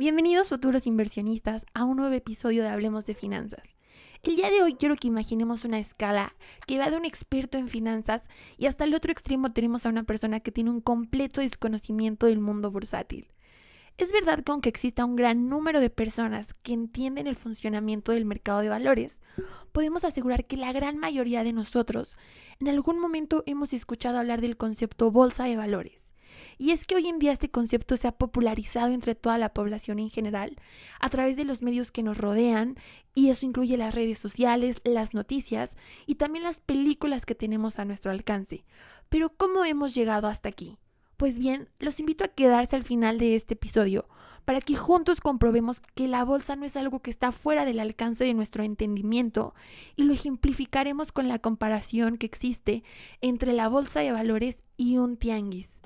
Bienvenidos futuros inversionistas a un nuevo episodio de Hablemos de Finanzas. El día de hoy quiero que imaginemos una escala que va de un experto en finanzas y hasta el otro extremo tenemos a una persona que tiene un completo desconocimiento del mundo bursátil. Es verdad que aunque exista un gran número de personas que entienden el funcionamiento del mercado de valores, podemos asegurar que la gran mayoría de nosotros en algún momento hemos escuchado hablar del concepto bolsa de valores. Y es que hoy en día este concepto se ha popularizado entre toda la población en general a través de los medios que nos rodean y eso incluye las redes sociales, las noticias y también las películas que tenemos a nuestro alcance. Pero ¿cómo hemos llegado hasta aquí? Pues bien, los invito a quedarse al final de este episodio para que juntos comprobemos que la bolsa no es algo que está fuera del alcance de nuestro entendimiento y lo ejemplificaremos con la comparación que existe entre la bolsa de valores y un tianguis.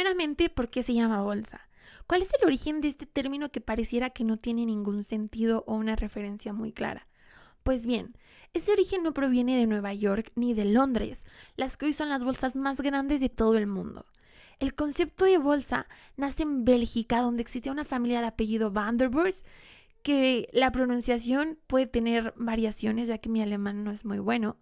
Primeramente, ¿por qué se llama bolsa? ¿Cuál es el origen de este término que pareciera que no tiene ningún sentido o una referencia muy clara? Pues bien, ese origen no proviene de Nueva York ni de Londres, las que hoy son las bolsas más grandes de todo el mundo. El concepto de bolsa nace en Bélgica, donde existía una familia de apellido Van der Burs, que la pronunciación puede tener variaciones, ya que mi alemán no es muy bueno,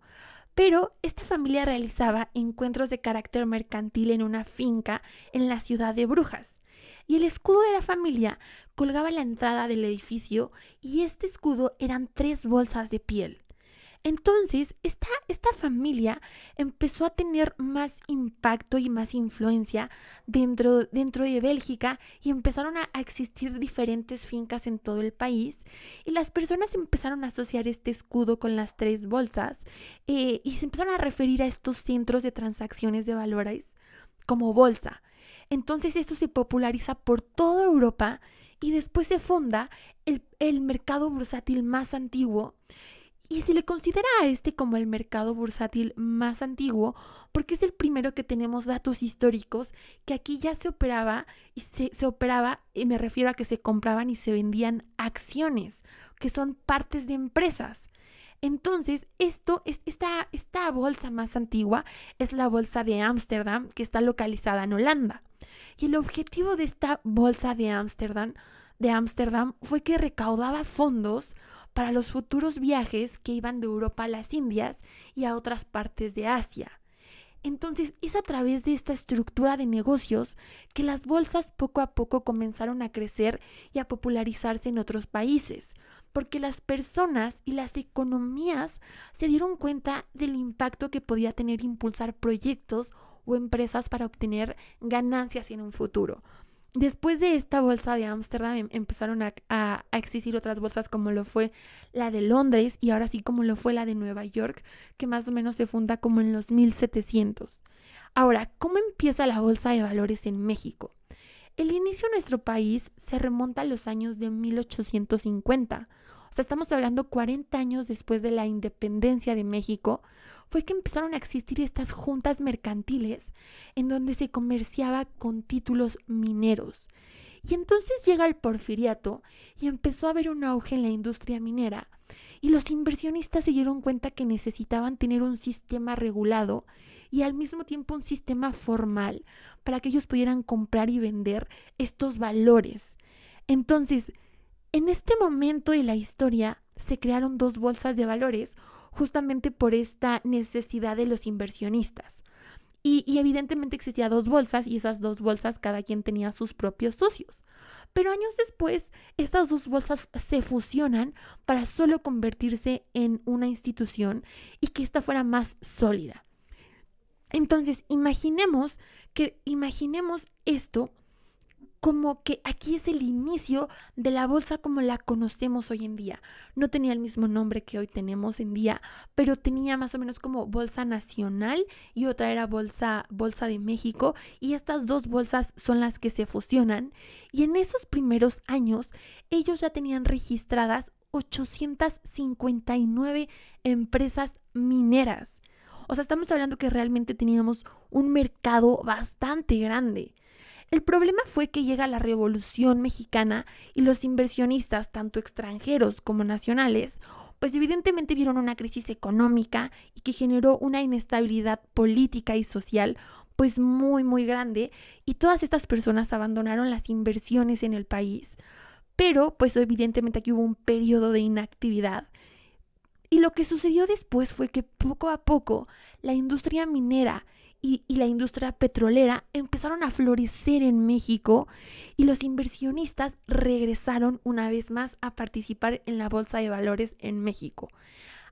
pero esta familia realizaba encuentros de carácter mercantil en una finca en la ciudad de Brujas. Y el escudo de la familia colgaba en la entrada del edificio y este escudo eran tres bolsas de piel. Entonces, esta, esta familia empezó a tener más impacto y más influencia dentro, dentro de Bélgica y empezaron a, existir diferentes fincas en todo el país y las personas empezaron a asociar este escudo con las tres bolsas eh, y se empezaron a referir a estos centros de transacciones de valores como bolsa. Entonces esto se populariza por toda Europa y después se funda el, el mercado bursátil más antiguo y se le considera a este como el mercado bursátil más antiguo porque es el primero que tenemos datos históricos que aquí ya se operaba y se, operaba, y me refiero a que se compraban y se vendían acciones, que son partes de empresas. Entonces, esto es, esta, esta bolsa más antigua es la bolsa de Ámsterdam, que está localizada en Holanda. Y el objetivo de esta bolsa de Ámsterdam de Ámsterdam fue que recaudaba fondos para los futuros viajes que iban de Europa a las Indias y a otras partes de Asia. Entonces es a través de esta estructura de negocios que las bolsas poco a poco comenzaron a crecer y a popularizarse en otros países, porque las personas y las economías se dieron cuenta del impacto que podía tener impulsar proyectos o empresas para obtener ganancias en un futuro. Después de esta bolsa de Ámsterdam em, empezaron a, existir otras bolsas como lo fue la de Londres y ahora sí como lo fue la de Nueva York, que más o menos se funda como en los 1700. Ahora, ¿cómo empieza la bolsa de valores en México? El inicio de nuestro país se remonta a los años de 1850. O sea, estamos hablando 40 años después de la independencia de México, fue que empezaron a existir estas juntas mercantiles en donde se comerciaba con títulos mineros. Y entonces llega el porfiriato y empezó a haber un auge en la industria minera y los inversionistas se dieron cuenta que necesitaban tener un sistema regulado y al mismo tiempo un sistema formal para que ellos pudieran comprar y vender estos valores. Entonces, en este momento de la historia se crearon dos bolsas de valores, justamente por esta necesidad de los inversionistas. Y, evidentemente existía dos bolsas y esas dos bolsas cada quien tenía sus propios socios. Pero años después, estas dos bolsas se fusionan para solo convertirse en una institución y que ésta fuera más sólida. Entonces, imaginemos que imaginemos esto como que aquí es el inicio de la bolsa como la conocemos hoy en día. No tenía el mismo nombre que hoy tenemos en día, pero tenía más o menos como bolsa nacional y otra era bolsa bolsa de México y estas dos bolsas son las que se fusionan y en esos primeros años ellos ya tenían registradas 859 empresas mineras. O sea, estamos hablando que realmente teníamos un mercado bastante grande. El problema fue que llega la Revolución Mexicana y los inversionistas, tanto extranjeros como nacionales, pues evidentemente vieron una crisis económica y que generó una inestabilidad política y social pues muy muy grande y todas estas personas abandonaron las inversiones en el país. Pero pues evidentemente aquí hubo un periodo de inactividad. Y lo que sucedió después fue que poco a poco la industria minera y, la industria petrolera empezaron a florecer en México y los inversionistas regresaron una vez más a participar en la bolsa de valores en México.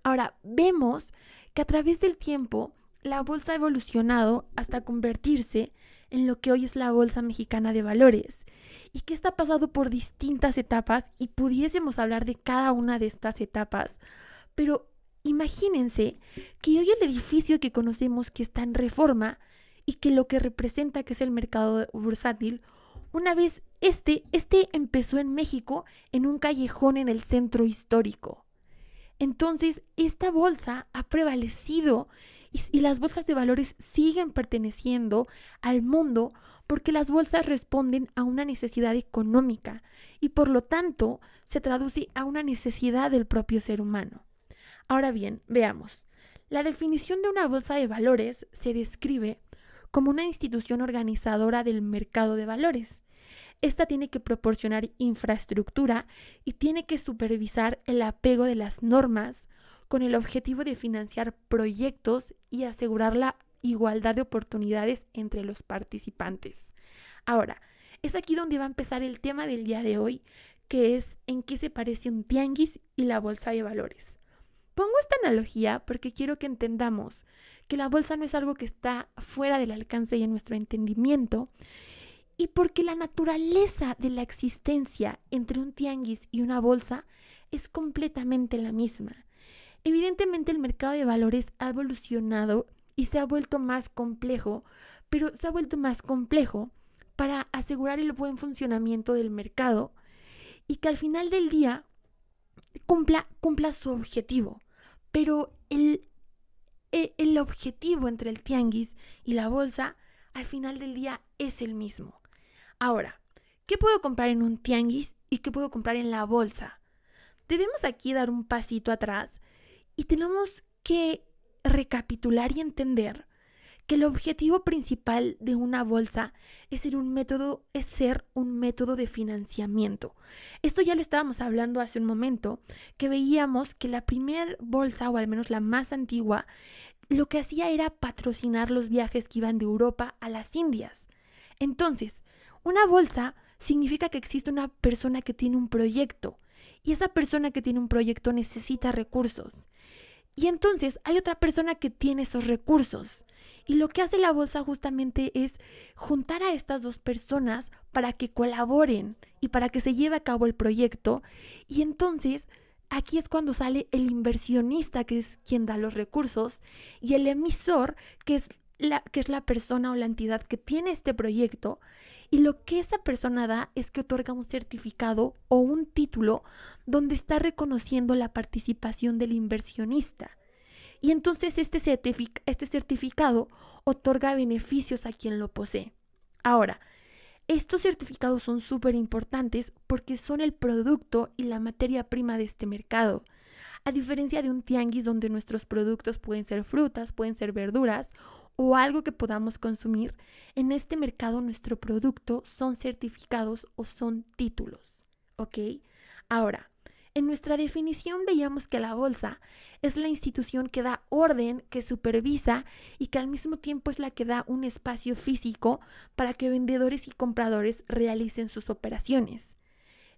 Ahora, vemos que a través del tiempo la bolsa ha evolucionado hasta convertirse en lo que hoy es la Bolsa Mexicana de Valores y que está pasado por distintas etapas y pudiésemos hablar de cada una de estas etapas, pero Imagínense que hoy el edificio que conocemos que está en reforma y que lo que representa que es el mercado bursátil, una vez este, este empezó en México en un callejón en el centro histórico. Entonces, esta bolsa ha prevalecido y, y, las bolsas de valores siguen perteneciendo al mundo porque las bolsas responden a una necesidad económica y por lo tanto se traduce a una necesidad del propio ser humano. Ahora bien, veamos. La definición de una bolsa de valores se describe como una institución organizadora del mercado de valores. Esta tiene que proporcionar infraestructura y tiene que supervisar el apego de las normas con el objetivo de financiar proyectos y asegurar la igualdad de oportunidades entre los participantes. Ahora, es aquí donde va a empezar el tema del día de hoy, que es en qué se parece un tianguis y la bolsa de valores. Pongo esta analogía porque quiero que entendamos que la bolsa no es algo que está fuera del alcance y en nuestro entendimiento, y porque la naturaleza de la existencia entre un tianguis y una bolsa es completamente la misma. Evidentemente el mercado de valores ha evolucionado y se ha vuelto más complejo, pero se ha vuelto más complejo para asegurar el buen funcionamiento del mercado y que al final del día cumpla, cumpla su objetivo. Pero el, e, el, objetivo entre el tianguis y la bolsa al final del día es el mismo. Ahora, ¿qué puedo comprar en un tianguis y qué puedo comprar en la bolsa? Debemos aquí dar un pasito atrás y tenemos que recapitular y entender que el objetivo principal de una bolsa es ser un método, es ser un método de financiamiento. Esto ya lo estábamos hablando hace un momento, que veíamos que la primera bolsa, o al menos la más antigua, lo que hacía era patrocinar los viajes que iban de Europa a las Indias. Entonces, una bolsa significa que existe una persona que tiene un proyecto y esa persona que tiene un proyecto necesita recursos. Y entonces hay otra persona que tiene esos recursos. Y lo que hace la bolsa justamente es juntar a estas dos personas para que colaboren y para que se lleve a cabo el proyecto. Y entonces aquí es cuando sale el inversionista, que es quien da los recursos, y el emisor, que es la, que es la persona o la entidad que tiene este proyecto. Y lo que esa persona da es que otorga un certificado o un título donde está reconociendo la participación del inversionista. Y entonces este, este certificado otorga beneficios a quien lo posee. Ahora, estos certificados son súper importantes porque son el producto y la materia prima de este mercado. A diferencia de un tianguis donde nuestros productos pueden ser frutas, pueden ser verduras o algo que podamos consumir, en este mercado nuestro producto son certificados o son títulos. ¿Ok? Ahora, en nuestra definición veíamos que la bolsa es la institución que da orden, que supervisa y que al mismo tiempo es la que da un espacio físico para que vendedores y compradores realicen sus operaciones.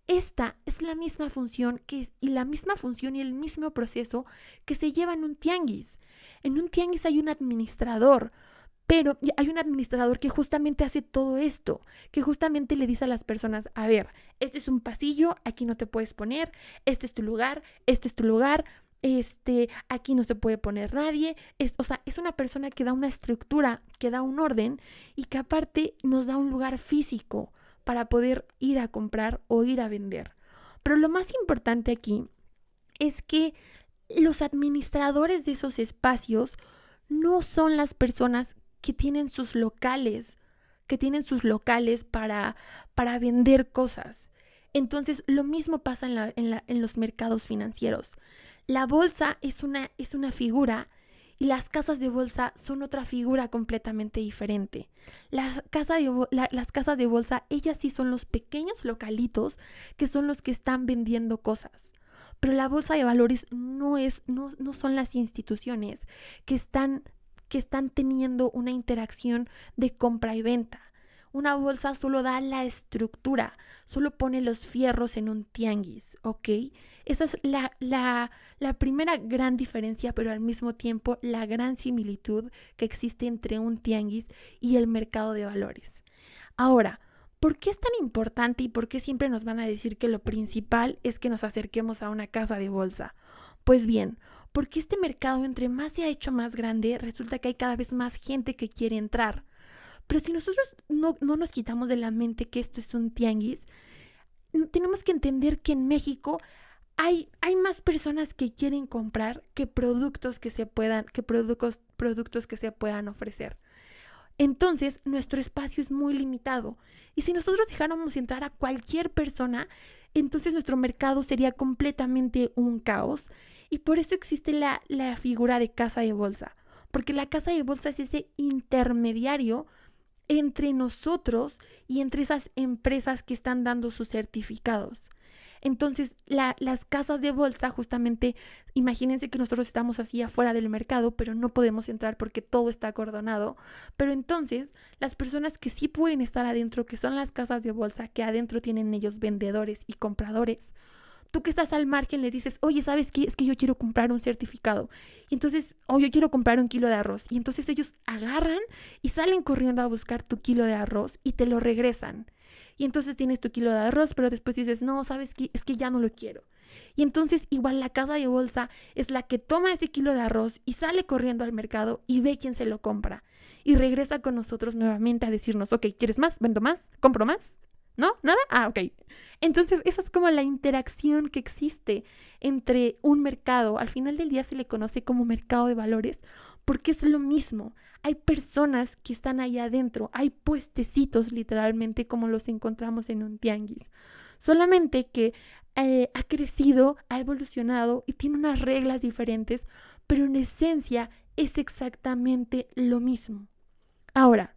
Esta es la misma función que, y la misma función y el mismo proceso que se lleva en un tianguis. En un tianguis hay un administrador, pero hay un administrador que justamente hace todo esto, que justamente le dice a las personas, a ver, este es un pasillo, aquí no te puedes poner, este es tu lugar, este es tu lugar, este, aquí no se puede poner nadie. Es, o sea, es una persona que da una estructura, que da un orden y que aparte nos da un lugar físico para poder ir a comprar o ir a vender. Pero lo más importante aquí es que los administradores de esos espacios no son las personas que tienen sus locales, que tienen sus locales para, para vender cosas. Entonces, lo mismo pasa en, la, en, la, en los mercados financieros. La bolsa es una, es una figura y las casas de bolsa son otra figura completamente diferente. Las, de, las casas de bolsa, ellas sí son los pequeños localitos que son los que están vendiendo cosas. Pero la bolsa de valores no, es, no, no son las instituciones que están, que están teniendo una interacción de compra y venta. Una bolsa solo da la estructura, solo pone los fierros en un tianguis, ¿ok? Esa es la, la, la, primera gran diferencia, pero al mismo tiempo la gran similitud que existe entre un tianguis y el mercado de valores. Ahora, ¿por qué es tan importante y por qué siempre nos van a decir que lo principal es que nos acerquemos a una casa de bolsa? Pues bien, porque este mercado entre más se ha hecho más grande, resulta que hay cada vez más gente que quiere entrar. Pero si nosotros no, nos quitamos de la mente que esto es un tianguis, tenemos que entender que en México hay, hay, más personas que quieren comprar que productos que se puedan, que productos, productos que se puedan ofrecer. Entonces, nuestro espacio es muy limitado. Y si nosotros dejáramos entrar a cualquier persona, entonces nuestro mercado sería completamente un caos. Y por eso existe la, la figura de casa de bolsa. Porque la casa de bolsa es ese intermediario entre nosotros y entre esas empresas que están dando sus certificados. Entonces, las casas de bolsa, justamente, imagínense que nosotros estamos así afuera del mercado, pero no podemos entrar porque todo está acordonado. Pero entonces, las personas que sí pueden estar adentro, que son las casas de bolsa, que adentro tienen ellos vendedores y compradores, tú que estás al margen les dices, oye, ¿sabes qué? Es que yo quiero comprar un certificado. Y entonces, o yo quiero comprar un kilo de arroz. Y entonces ellos agarran y salen corriendo a buscar tu kilo de arroz y te lo regresan. Y entonces tienes tu kilo de arroz, pero después dices, no, ¿sabes qué? Es que ya no lo quiero. Y entonces igual la casa de bolsa es la que toma ese kilo de arroz y sale corriendo al mercado y ve quién se lo compra. Y regresa con nosotros nuevamente a decirnos, ok, ¿quieres más? ¿Vendo más? ¿Compro más? ¿No? ¿Nada? Ah, ok. Entonces, esa es como la interacción que existe entre un mercado. Al final del día se le conoce como mercado de valores porque es lo mismo. Hay personas que están ahí adentro, hay puestecitos literalmente como los encontramos en un tianguis. Solamente que eh, ha crecido, ha evolucionado y tiene unas reglas diferentes, pero en esencia es exactamente lo mismo. Ahora,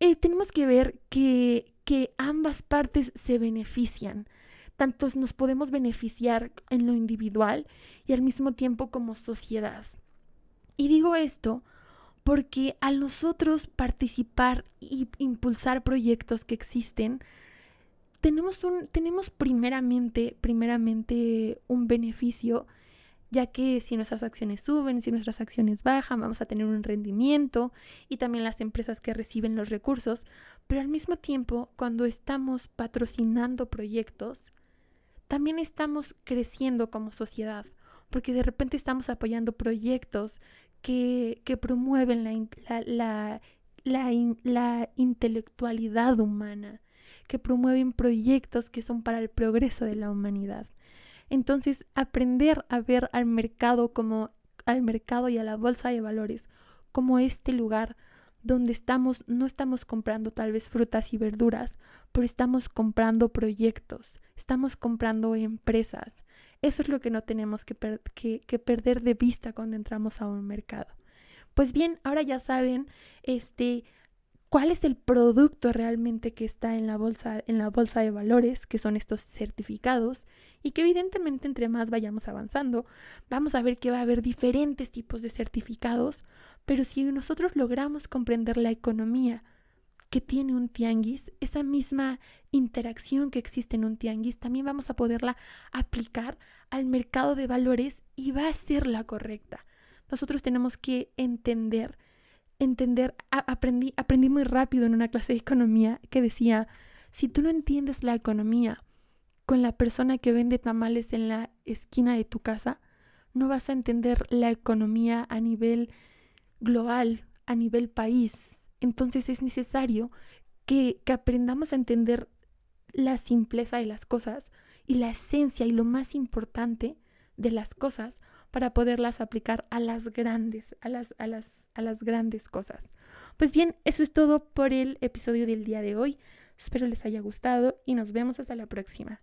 eh, tenemos que ver que, que ambas partes se benefician. Tantos nos podemos beneficiar en lo individual y al mismo tiempo como sociedad. Y digo esto porque al nosotros participar y impulsar proyectos que existen, tenemos, un, tenemos primeramente, primeramente un beneficio ya que si nuestras acciones suben, si nuestras acciones bajan, vamos a tener un rendimiento y también las empresas que reciben los recursos, pero al mismo tiempo, cuando estamos patrocinando proyectos, también estamos creciendo como sociedad, porque de repente estamos apoyando proyectos que, que promueven la, la, la, la intelectualidad humana, que promueven proyectos que son para el progreso de la humanidad. Entonces, aprender a ver al mercado como al mercado y a la bolsa de valores como este lugar donde estamos no estamos comprando tal vez frutas y verduras, pero estamos comprando proyectos, estamos comprando empresas. Eso es lo que no tenemos que, que, que perder de vista cuando entramos a un mercado. Pues bien, ahora ya saben, este, cuál es el producto realmente que está en la bolsa, en la bolsa de valores, que son estos certificados, y que evidentemente entre más vayamos avanzando, vamos a ver que va a haber diferentes tipos de certificados, pero si nosotros logramos comprender la economía que tiene un tianguis, esa misma interacción que existe en un tianguis, también vamos a poderla aplicar al mercado de valores y va a ser la correcta. Nosotros tenemos que entender entender, aprendí, aprendí muy rápido en una clase de economía que decía, si tú no entiendes la economía con la persona que vende tamales en la esquina de tu casa, no vas a entender la economía a nivel global, a nivel país. Entonces es necesario que, que aprendamos a entender la simpleza de las cosas y la esencia y lo más importante de las cosas para poderlas aplicar a las grandes, a las, a las, a las grandes cosas. Pues bien, eso es todo por el episodio del día de hoy. Espero les haya gustado y nos vemos hasta la próxima.